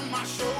on my shoulder.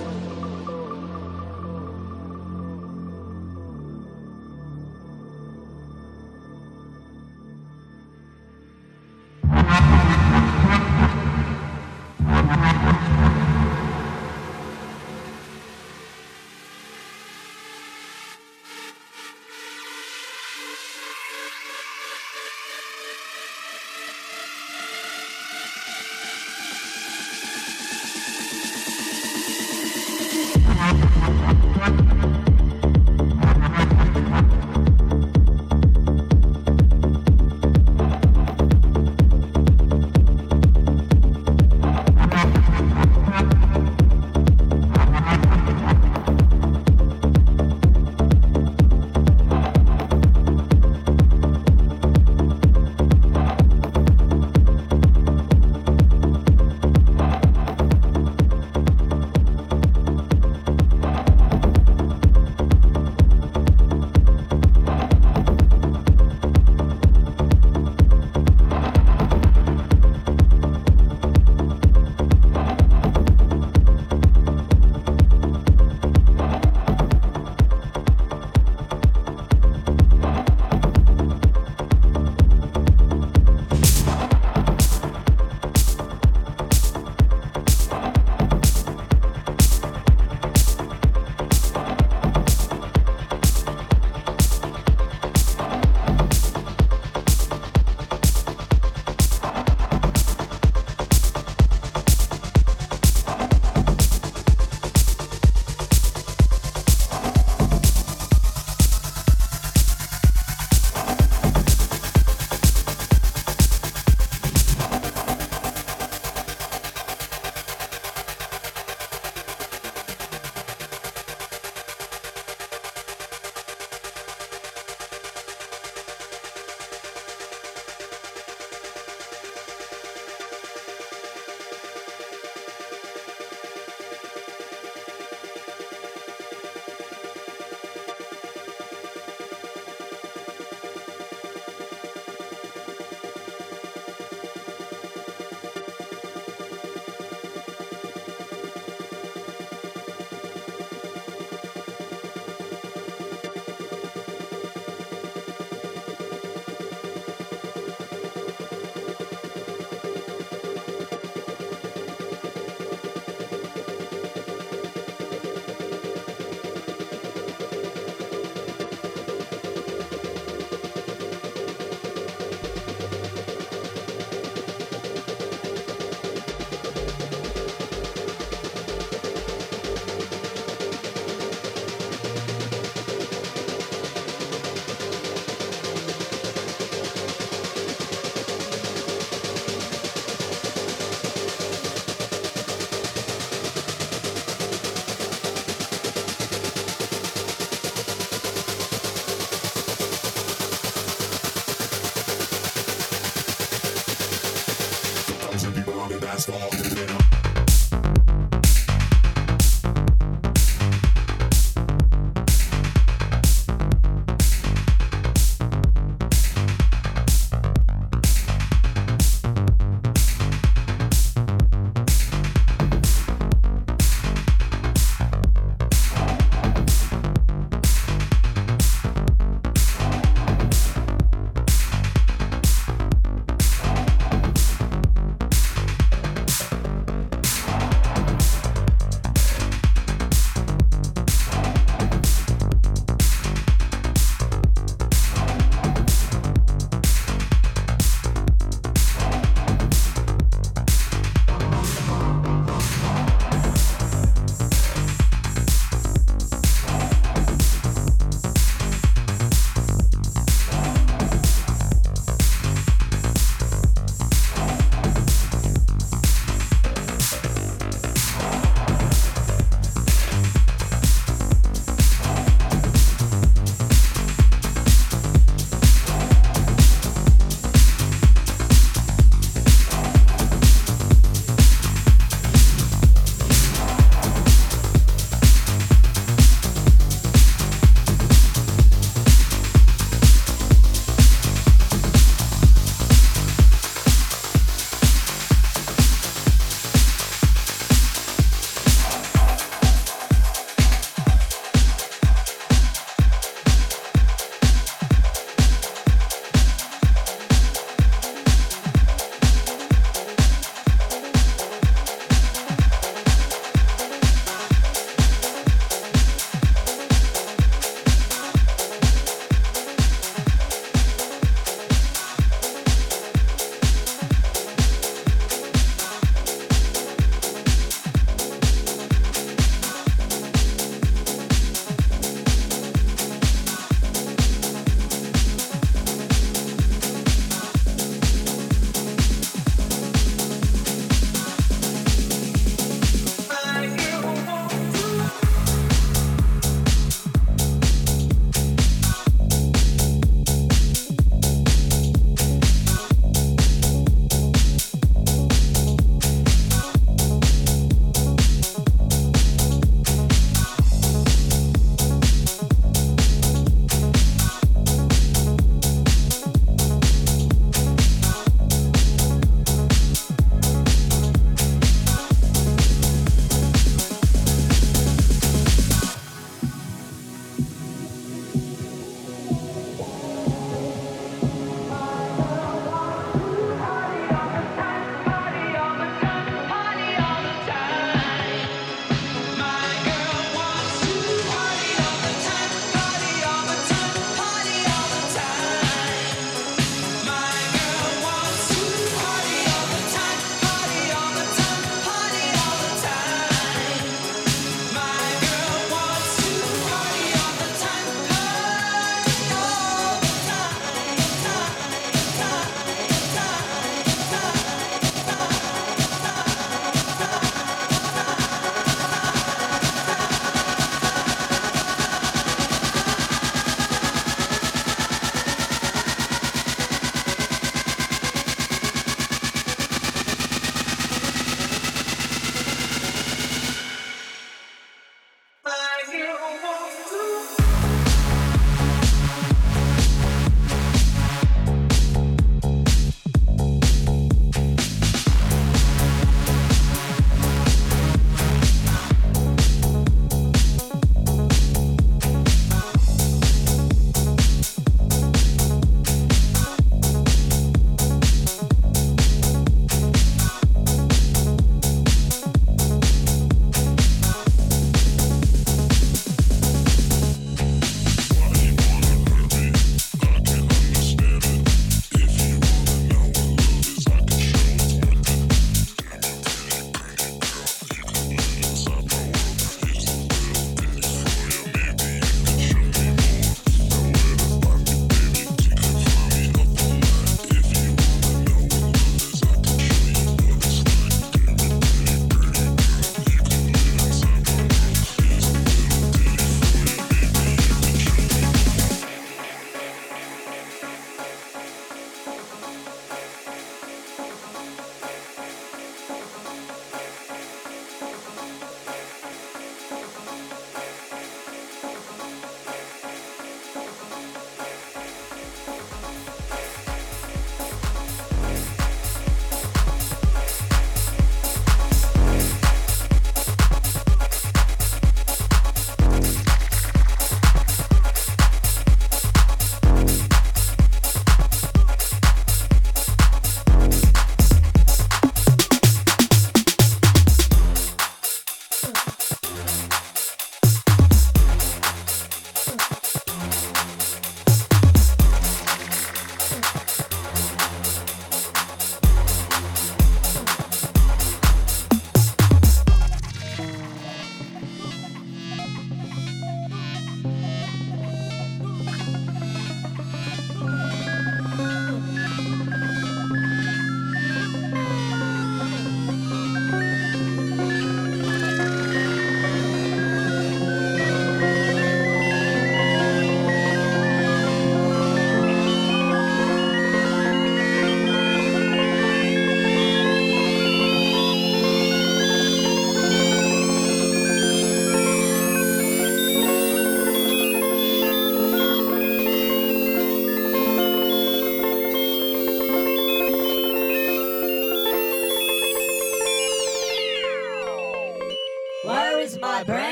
stop.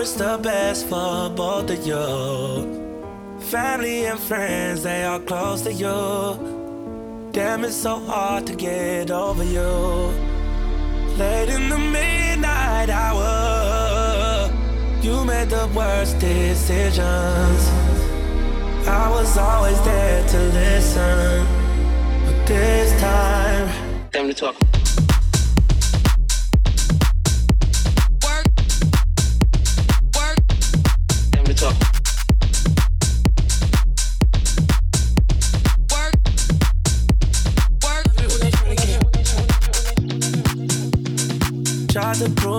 It's the best for both of you. Family and friends, they are close to you. Damn it's so hard to get over you. Late in the midnight hour, you made the worst decisions. I was always there to listen, but this time, time to talk.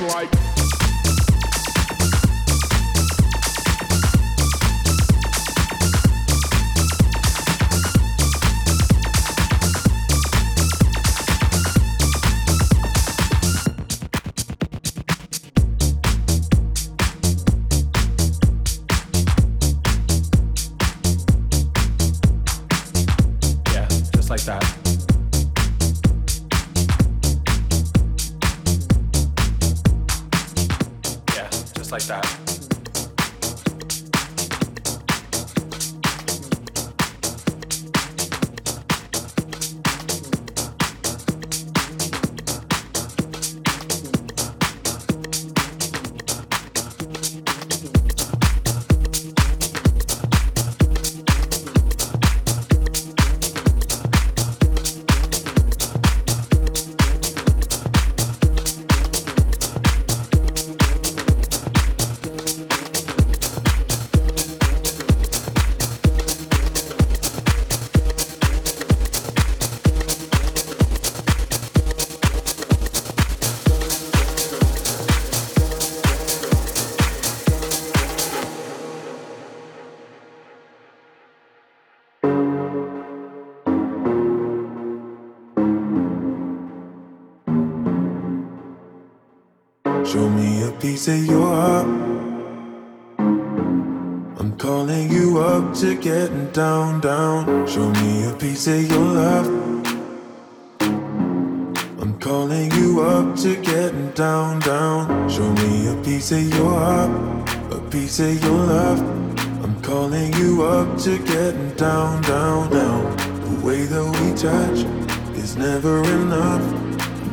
Light. Me a piece of your heart. I'm calling you up to getting down, down. Show me a piece of your love. I'm calling you up to getting down, down. Show me a piece of your heart, a piece of your love. I'm calling you up to getting down, down, down. The way that we touch is never enough.